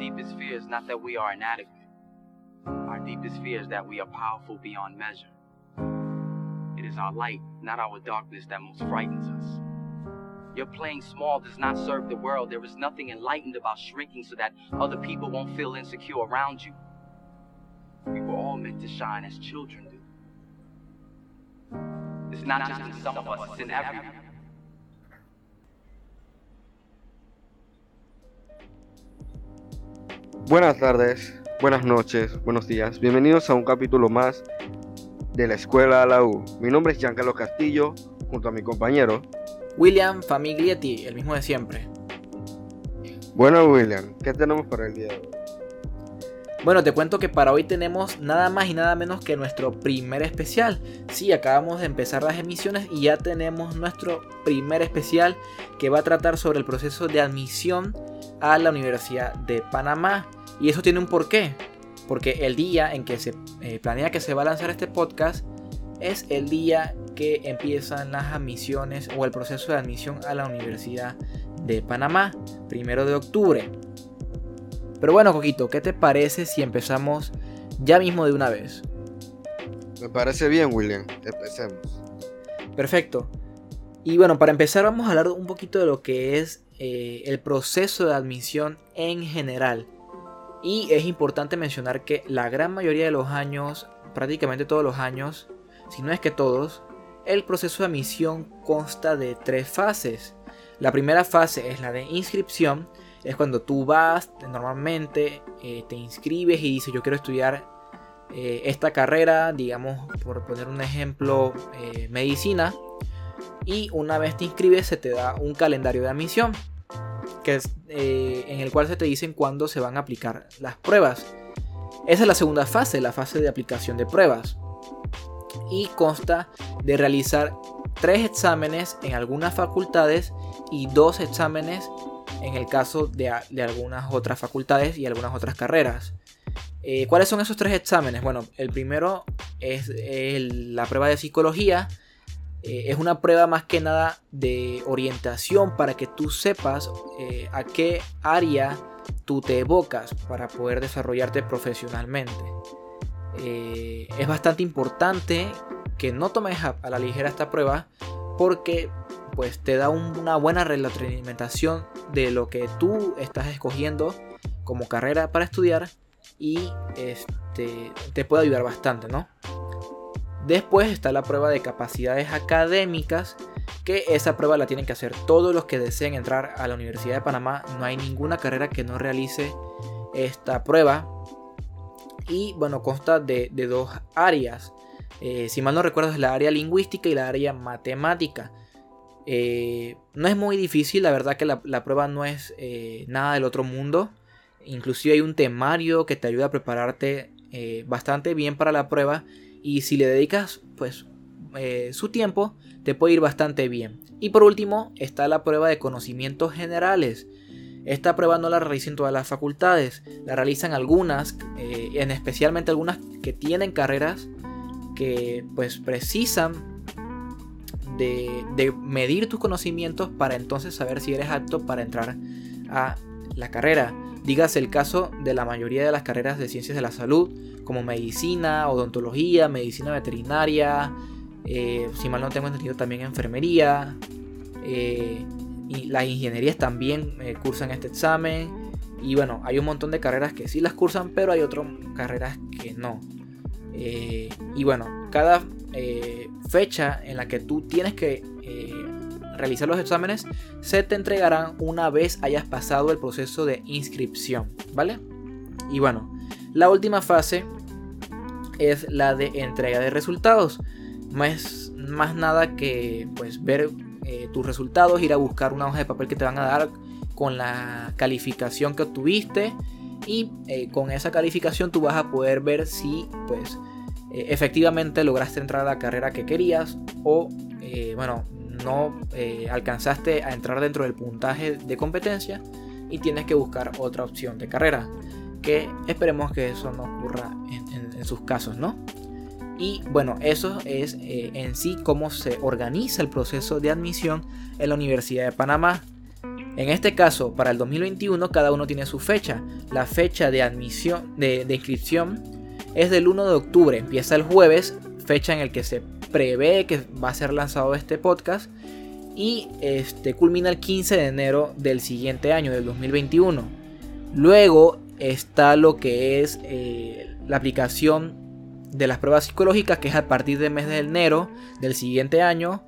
deepest fear is not that we are inadequate. Our deepest fear is that we are powerful beyond measure. It is our light, not our darkness, that most frightens us. Your playing small does not serve the world. There is nothing enlightened about shrinking so that other people won't feel insecure around you. We were all meant to shine as children do. It's not just in some of us, it's in everyone. Buenas tardes, buenas noches, buenos días. Bienvenidos a un capítulo más de la Escuela a la U. Mi nombre es Giancarlo Castillo, junto a mi compañero. William Famiglietti, el mismo de siempre. Bueno, William, ¿qué tenemos para el día de hoy? Bueno, te cuento que para hoy tenemos nada más y nada menos que nuestro primer especial. Sí, acabamos de empezar las emisiones y ya tenemos nuestro primer especial que va a tratar sobre el proceso de admisión a la Universidad de Panamá. Y eso tiene un porqué. Porque el día en que se eh, planea que se va a lanzar este podcast es el día que empiezan las admisiones o el proceso de admisión a la Universidad de Panamá, primero de octubre. Pero bueno, Coquito, ¿qué te parece si empezamos ya mismo de una vez? Me parece bien, William. Empecemos. Perfecto. Y bueno, para empezar vamos a hablar un poquito de lo que es eh, el proceso de admisión en general. Y es importante mencionar que la gran mayoría de los años, prácticamente todos los años, si no es que todos, el proceso de admisión consta de tres fases. La primera fase es la de inscripción, es cuando tú vas normalmente, eh, te inscribes y dices yo quiero estudiar eh, esta carrera, digamos por poner un ejemplo, eh, medicina. Y una vez te inscribes se te da un calendario de admisión, que es, en el cual se te dicen cuándo se van a aplicar las pruebas. Esa es la segunda fase, la fase de aplicación de pruebas. Y consta de realizar tres exámenes en algunas facultades y dos exámenes en el caso de, algunas otras facultades y algunas otras carreras. Eh, ¿Cuáles son esos tres exámenes? Bueno, el primero es la prueba de psicología. Eh, es una prueba más que nada de orientación para que tú sepas eh, a qué área tú te evocas para poder desarrollarte profesionalmente. es bastante importante que no tomes a, a la ligera esta prueba porque pues te da una buena retroalimentación de lo que tú estás escogiendo como carrera para estudiar y este, te puede ayudar bastante, ¿no? Después está la prueba de capacidades académicas, que esa prueba la tienen que hacer todos los que deseen entrar a la Universidad de Panamá. No hay ninguna carrera que no realice esta prueba. Y bueno, consta de, dos áreas. Eh, si mal no recuerdo es la área lingüística y la área matemática. Eh, no es muy difícil, la verdad que la, prueba no es eh, nada del otro mundo. Inclusive hay un temario que te ayuda a prepararte bastante bien para la prueba. Y si le dedicas pues su tiempo, te puede ir bastante bien. Y por último está la prueba de conocimientos generales. Esta prueba no la realizan todas las facultades, la realizan algunas, en especialmente algunas que tienen carreras que pues precisan de, medir tus conocimientos para entonces saber si eres apto para entrar a la carrera. Dígase el caso de la mayoría de las carreras de ciencias de la salud, como medicina, odontología, medicina veterinaria, eh, si mal no tengo entendido también enfermería, eh, y las ingenierías también eh, cursan este examen. Y bueno, hay un montón de carreras que sí las cursan, pero hay otras carreras que no. y bueno, cada fecha en la que tú tienes que realizar los exámenes se te entregarán una vez hayas pasado el proceso de inscripción, ¿vale? Y bueno, la última fase es la de entrega de resultados. Es más nada que pues ver eh, tus resultados, ir a buscar una hoja de papel que te van a dar con la calificación que obtuviste y eh, con esa calificación tú vas a poder ver si pues eh, efectivamente lograste entrar a la carrera que querías o, bueno, no eh, alcanzaste a entrar dentro del puntaje de competencia y tienes que buscar otra opción de carrera. Que esperemos que eso no ocurra en, sus casos, ¿no? Y bueno, eso es en sí cómo se organiza el proceso de admisión en la Universidad de Panamá. En este caso, para el 2021, cada uno tiene su fecha. La fecha de admisión, de, inscripción, es del 1 de octubre. Empieza el jueves, fecha en el que se prevé que va a ser lanzado este podcast. Y este, culmina el 15 de enero del siguiente año, del 2021. Luego está lo que es eh, la aplicación de las pruebas psicológicas, que es a partir del mes de enero del siguiente año.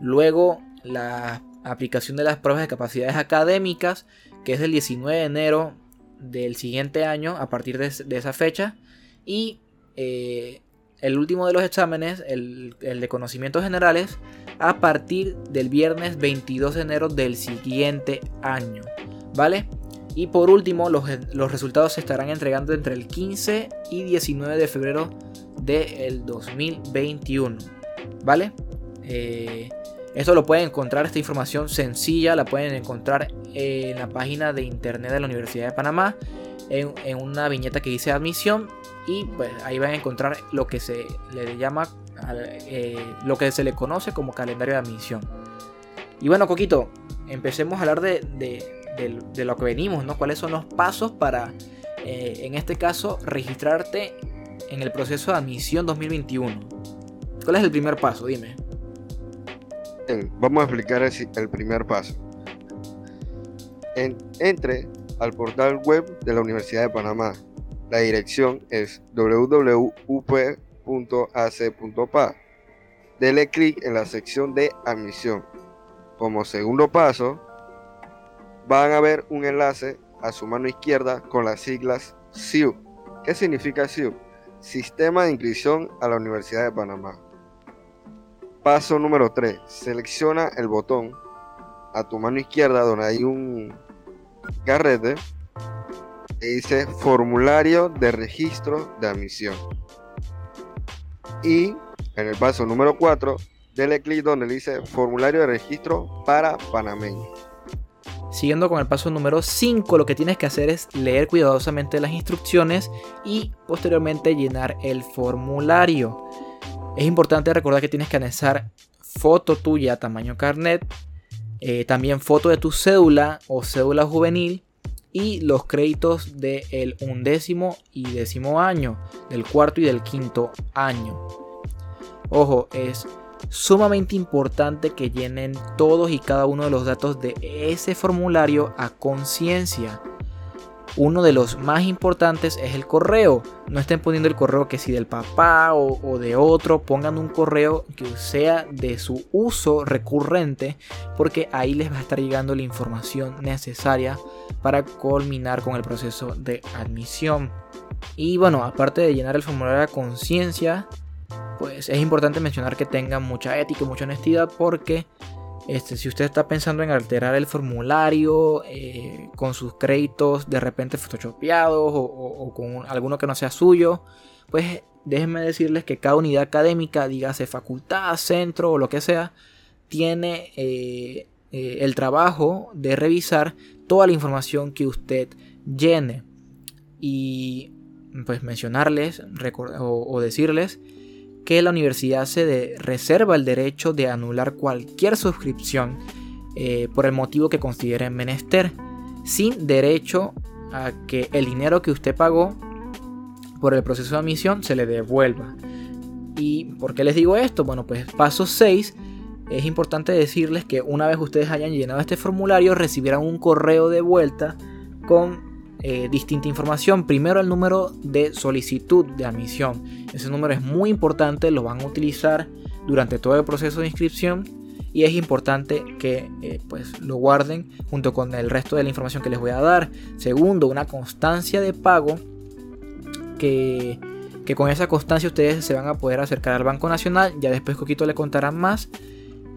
Luego la aplicación de las pruebas de capacidades académicas, que es el 19 de enero del siguiente año, a partir de, esa fecha. Y eh, el último de los exámenes, el, de conocimientos generales, a partir del viernes 22 de enero del siguiente año. ¿Vale? Y por último, los, resultados se estarán entregando entre el 15 y 19 de febrero del 2021. ¿Vale? Eh, esto lo pueden encontrar, esta información sencilla la pueden encontrar en la página de internet de la Universidad de Panamá, en, una viñeta que dice admisión y pues ahí van a encontrar lo que se le llama, eh, lo que se le conoce como calendario de admisión. Y bueno, Coquito, empecemos a hablar de, lo que venimos, ¿no? ¿Cuáles son los pasos para, eh, en este caso, registrarte en el proceso de admisión 2021? ¿Cuál es el primer paso? Dime vamos a explicar el, primer paso. entre al portal web de la Universidad de Panamá. La dirección es www.up.ac.pa. Dele clic en la sección de admisión. Como segundo paso, van a ver un enlace a su mano izquierda con las siglas SIU. ¿Qué significa SIU? Sistema de Inscripción a la Universidad de Panamá. Paso número 3. Selecciona el botón a tu mano izquierda donde hay un carrete que dice formulario de registro de admisión. Y en el paso número 4, dele clic donde dice formulario de registro para panameños. Siguiendo con el paso número 5, lo que tienes que hacer es leer cuidadosamente las instrucciones y posteriormente llenar el formulario. Es importante recordar que tienes que anexar foto tuya tamaño carnet, eh, también foto de tu cédula o cédula juvenil y los créditos del undécimo y décimo año, del cuarto y del quinto año. Ojo, es sumamente importante que llenen todos y cada uno de los datos de ese formulario a conciencia uno de los más importantes es el correo. No estén poniendo el correo que si del papá o, de otro, pongan un correo que sea de su uso recurrente porque ahí les va a estar llegando la información necesaria para culminar con el proceso de admisión. Y bueno, aparte de llenar el formulario a conciencia, pues es importante mencionar que tengan mucha ética y mucha honestidad porque este, si usted está pensando en alterar el formulario eh, con sus créditos de repente photoshopeados o, con alguno que no sea suyo, pues déjenme decirles que cada unidad académica, dígase facultad, centro o lo que sea, tiene eh, eh, el trabajo de revisar toda la información que usted llene. Y pues mencionarles o decirles que la universidad se reserva el derecho de anular cualquier suscripción eh, por el motivo que considere menester, sin derecho a que el dinero que usted pagó por el proceso de admisión se le devuelva. ¿Y por qué les digo esto? Bueno, pues paso 6 es importante decirles que una vez ustedes hayan llenado este formulario recibirán un correo de vuelta con eh, distinta información. Primero el número de solicitud de admisión. Ese número es muy importante, lo van a utilizar durante todo el proceso de inscripción y es importante que eh, pues lo guarden junto con el resto de la información que les voy a dar. Segundo, una constancia de pago que, que con esa constancia ustedes se van a poder acercar al Banco Nacional. Ya después Coquito le contarán más.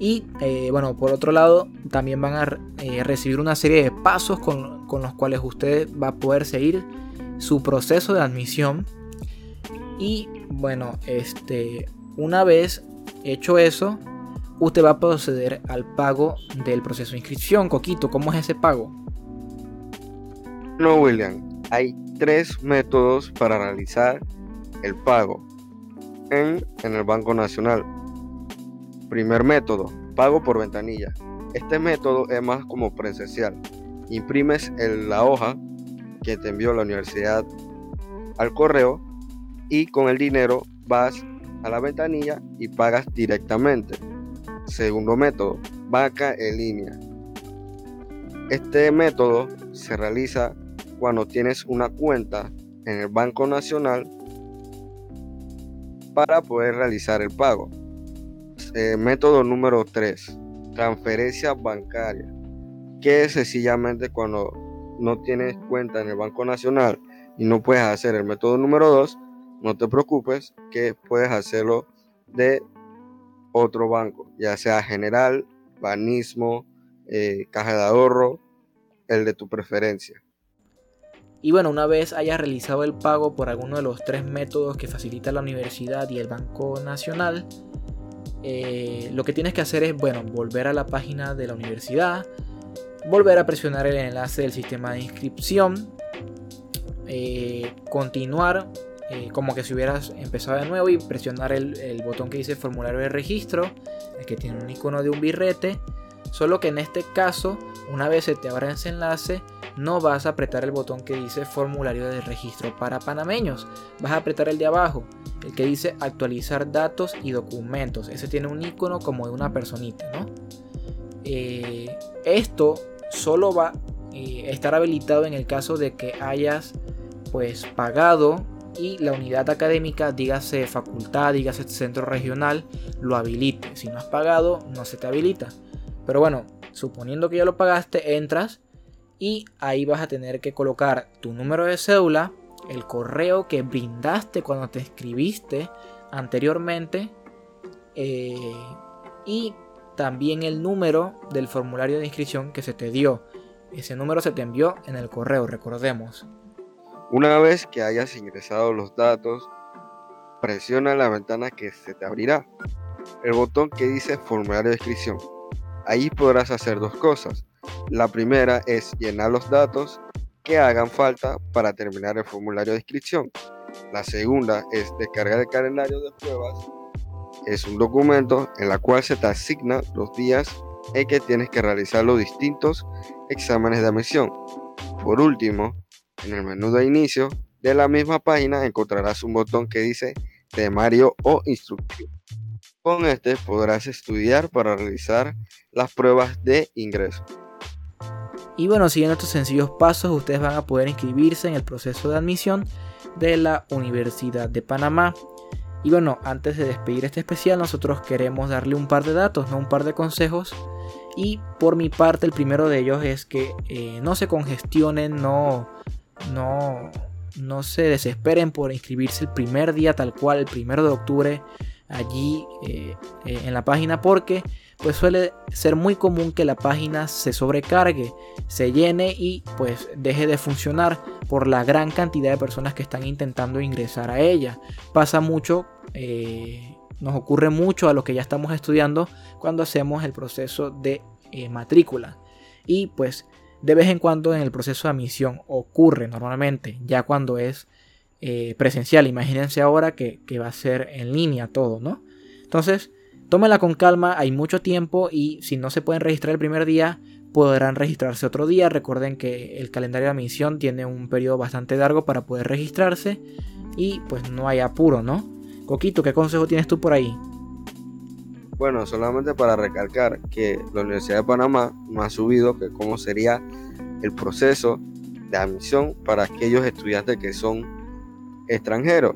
Y eh, bueno, por otro lado, también van a recibir una serie de pasos con, los cuales usted va a poder seguir su proceso de admisión. Y bueno, este, una vez hecho eso, usted va a proceder al pago del proceso de inscripción. Coquito, ¿cómo es ese pago? No, William. Hay tres métodos para realizar el pago en, en el Banco Nacional. Primer método, pago por ventanilla. Este método es más como presencial. Imprimes la hoja que te envió la universidad al correo y con el dinero vas a la ventanilla y pagas directamente. Segundo método, vaca en línea. Este método se realiza cuando tienes una cuenta en el Banco Nacional para poder realizar el pago. Eh, método número 3, transferencia bancaria, que sencillamente cuando no tienes cuenta en el Banco Nacional y no puedes hacer el método número 2, no te preocupes que puedes hacerlo de otro banco, ya sea General, Banismo, eh, Caja de Ahorro, el de tu preferencia. Y bueno, una vez hayas realizado el pago por alguno de los tres métodos que facilita la universidad y el Banco Nacional, eh, lo que tienes que hacer es, bueno, volver a la página de la universidad, volver a presionar el enlace del sistema de inscripción, eh, continuar eh, como que si hubieras empezado de nuevo y presionar el, botón que dice formulario de registro, el que tiene un icono de un birrete. Solo que en este caso, una vez se te abra ese enlace, no vas a apretar el botón que dice formulario de registro para panameños. Vas a apretar el de abajo, el que dice actualizar datos y documentos. Ese tiene un icono como de una personita, ¿no? Eh, esto solo va a eh, estar habilitado en el caso de que hayas pues pagado y la unidad académica, dígase facultad, dígase centro regional, lo habilite. Si no has pagado, no se te habilita. Pero bueno, suponiendo que ya lo pagaste, entras y ahí vas a tener que colocar tu número de cédula, el correo que brindaste cuando te escribiste anteriormente eh, y también el número del formulario de inscripción que se te dio. Ese número se te envió en el correo, recordemos. Una vez que hayas ingresado los datos, presiona la ventana que se te abrirá, el botón que dice formulario de inscripción. Ahí podrás hacer dos cosas. La primera es llenar los datos que hagan falta para terminar el formulario de inscripción. La segunda es descargar el calendario de pruebas. Es un documento en la cual se te asigna los días en que tienes que realizar los distintos exámenes de admisión. Por último, en el menú de inicio de la misma página encontrarás un botón que dice temario o instructivo. Con este podrás estudiar para realizar las pruebas de ingreso. Y bueno, siguiendo estos sencillos pasos, ustedes van a poder inscribirse en el proceso de admisión de la Universidad de Panamá. Y bueno, antes de despedir este especial, nosotros queremos darle un par de datos, ¿no? un par de consejos. Y por mi parte, el primero de ellos es que eh, no se congestionen, no, no, no se desesperen por inscribirse el primer día tal cual, el primero de octubre, allí eh, eh, en la página, porque pues suele ser muy común que la página se sobrecargue, se llene y pues deje de funcionar por la gran cantidad de personas que están intentando ingresar a ella. Pasa mucho, eh, nos ocurre mucho a lo que ya estamos estudiando cuando hacemos el proceso de matrícula. Y pues de vez en cuando en el proceso de admisión ocurre normalmente, ya cuando es eh, presencial. Imagínense ahora que, va a ser en línea todo, ¿no? Entonces, tómenla con calma, hay mucho tiempo y si no se pueden registrar el primer día, podrán registrarse otro día. Recuerden que el calendario de admisión tiene un periodo bastante largo para poder registrarse y pues no hay apuro, ¿no? Coquito, ¿qué consejo tienes tú por ahí? Bueno, solamente para recalcar que la Universidad de Panamá no ha subido que cómo sería el proceso de admisión para aquellos estudiantes que son extranjeros.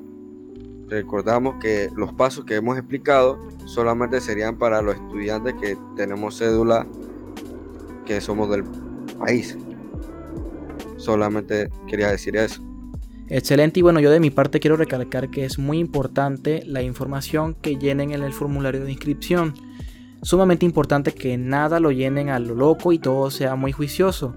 Recordamos que los pasos que hemos explicado solamente serían para los estudiantes que tenemos cédula que somos del país. Solamente quería decir eso. Excelente y bueno, yo de mi parte quiero recalcar que es muy importante la información que llenen en el formulario de inscripción. Sumamente importante que nada lo llenen a lo loco y todo sea muy juicioso.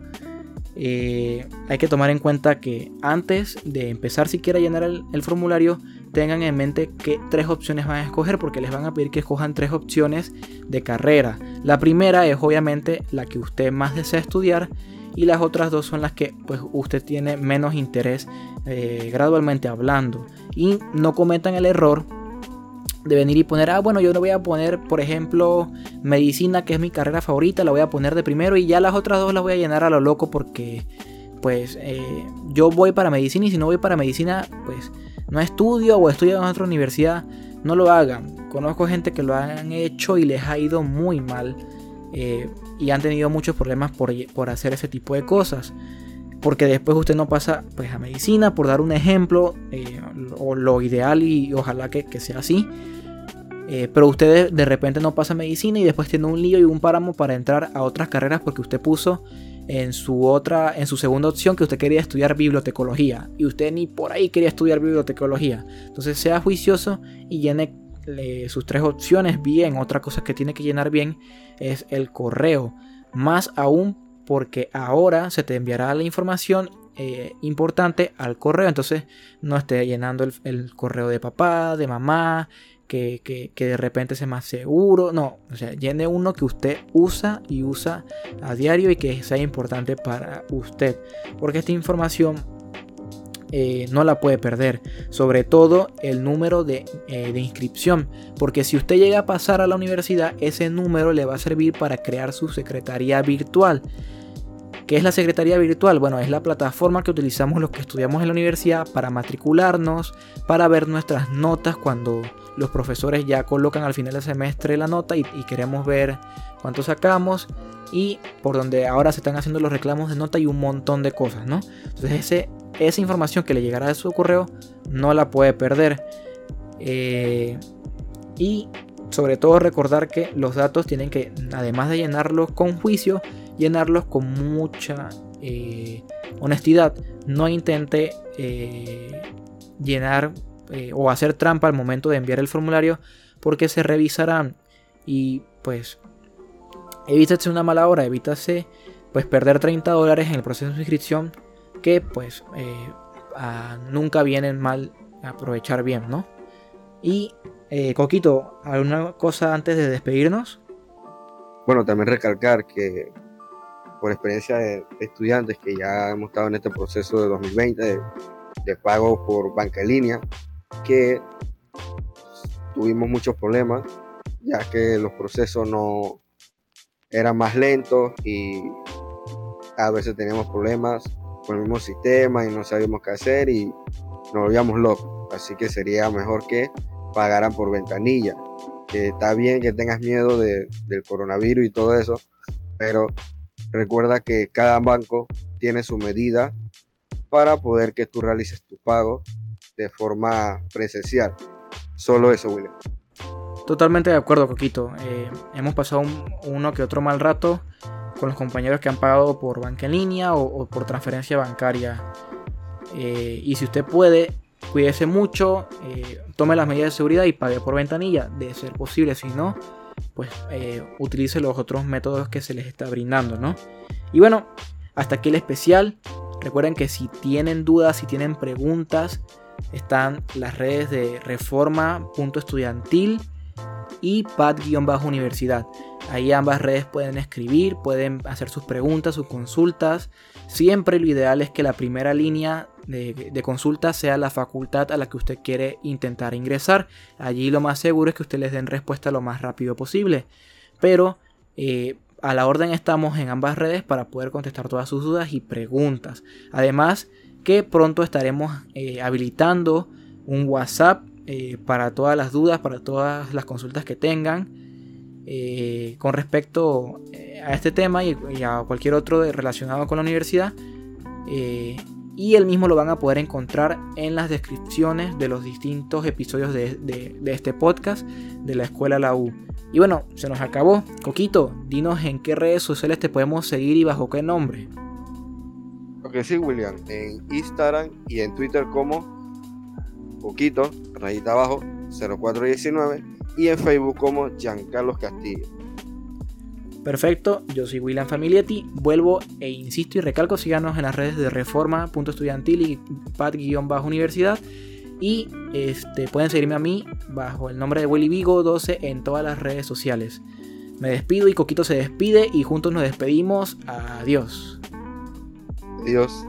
Eh, hay que tomar en cuenta que antes de empezar siquiera a llenar el, formulario tengan en mente que tres opciones van a escoger porque les van a pedir que escojan tres opciones de carrera. La primera es obviamente la que usted más desea estudiar y las otras dos son las que pues usted tiene menos interés eh, gradualmente hablando y no cometan el error de venir y poner, ah, bueno, yo no voy a poner, por ejemplo, medicina, que es mi carrera favorita, la voy a poner de primero y ya las otras dos las voy a llenar a lo loco porque, pues, eh, yo voy para medicina y si no voy para medicina, pues, no estudio o estudio en otra universidad, no lo hagan. Conozco gente que lo han hecho y les ha ido muy mal eh, y han tenido muchos problemas por, por hacer ese tipo de cosas porque después usted no pasa pues, a medicina, por dar un ejemplo, eh, o lo ideal y ojalá que, sea así. Eh, pero usted de, repente no pasa medicina y después tiene un lío y un páramo para entrar a otras carreras porque usted puso en su otra, en su segunda opción que usted quería estudiar bibliotecología y usted ni por ahí quería estudiar bibliotecología. Entonces sea juicioso y llene eh, sus tres opciones bien. Otra cosa que tiene que llenar bien es el correo. Más aún porque ahora se te enviará la información eh, importante al correo. Entonces no esté llenando el, correo de papá, de mamá, que, de repente sea más seguro. No, o sea, llene uno que usted usa y usa a diario y que sea importante para usted. Porque esta información eh, no la puede perder. Sobre todo el número eh, de, inscripción. Porque si usted llega a pasar a la universidad, ese número le va a servir para crear su secretaría virtual. ¿Qué es la secretaría virtual? Bueno, es la plataforma que utilizamos los que estudiamos en la universidad para matricularnos, para ver nuestras notas cuando los profesores ya colocan al final del semestre la nota y, queremos ver cuánto sacamos y por donde ahora se están haciendo los reclamos de nota y un montón de cosas, ¿no? Entonces esa información que le llegará de su correo no la puede perder. Eh, y sobre todo recordar que los datos tienen que, además de llenarlos con juicio, llenarlos con mucha eh, honestidad. No intente eh, llenar o hacer trampa al momento de enviar el formulario porque se revisarán y pues evítase una mala hora, evítase pues perder 30 dólares en el proceso de inscripción que pues eh, nunca vienen mal aprovechar bien, ¿no? Y eh, Coquito, ¿alguna cosa antes de despedirnos? Bueno, también recalcar que por experiencia de estudiantes que ya hemos estado en este proceso de 2020 de, pago por banca en línea, que tuvimos muchos problemas, ya que los procesos no eran más lentos y a veces teníamos problemas con el mismo sistema y no sabíamos qué hacer y nos volvíamos locos. Así que sería mejor que pagaran por ventanilla. Que está bien que tengas miedo del coronavirus y todo eso, pero recuerda que cada banco tiene su medida para poder que tú realices tu pago de forma presencial. Solo eso, William. Totalmente de acuerdo, Coquito. Eh, hemos pasado uno que otro mal rato con los compañeros que han pagado por banca en línea o, por transferencia bancaria. Eh, y si usted puede, cuídese mucho, eh, tome las medidas de seguridad y pague por ventanilla, de ser posible. Si no, pues eh, utilice los otros métodos que se les está brindando, ¿no? Y bueno, hasta aquí el especial. Recuerden que si tienen dudas, si tienen preguntas, están las redes de reforma.estudiantil y pad-universidad. Ahí ambas redes pueden escribir, pueden hacer sus preguntas, sus consultas. Siempre lo ideal es que la primera línea de, consulta sea la facultad a la que usted quiere intentar ingresar. Allí lo más seguro es que usted les den respuesta lo más rápido posible. Pero eh, a la orden estamos en ambas redes para poder contestar todas sus dudas y preguntas. Además que pronto estaremos eh, habilitando un WhatsApp eh, para todas las dudas, para todas las consultas que tengan. Eh, con respecto eh, a este tema y, a cualquier otro relacionado con la universidad. y el mismo lo van a poder encontrar en las descripciones de los distintos episodios de, este podcast de la Escuela La U. Y bueno, se nos acabó. Coquito, dinos en qué redes sociales te podemos seguir y bajo qué nombre. Ok, sí, William. En Instagram y en Twitter como poquito, rayita abajo, 0419, y en Facebook como Giancarlos Castillo. Perfecto, yo soy William Familietti, vuelvo e insisto y recalco, síganos en las redes de Reforma.estudiantil y Pat-Universidad y este, pueden seguirme a mí bajo el nombre de Willy Vigo 12 en todas las redes sociales. Me despido y Coquito se despide y juntos nos despedimos. Adiós. Adiós.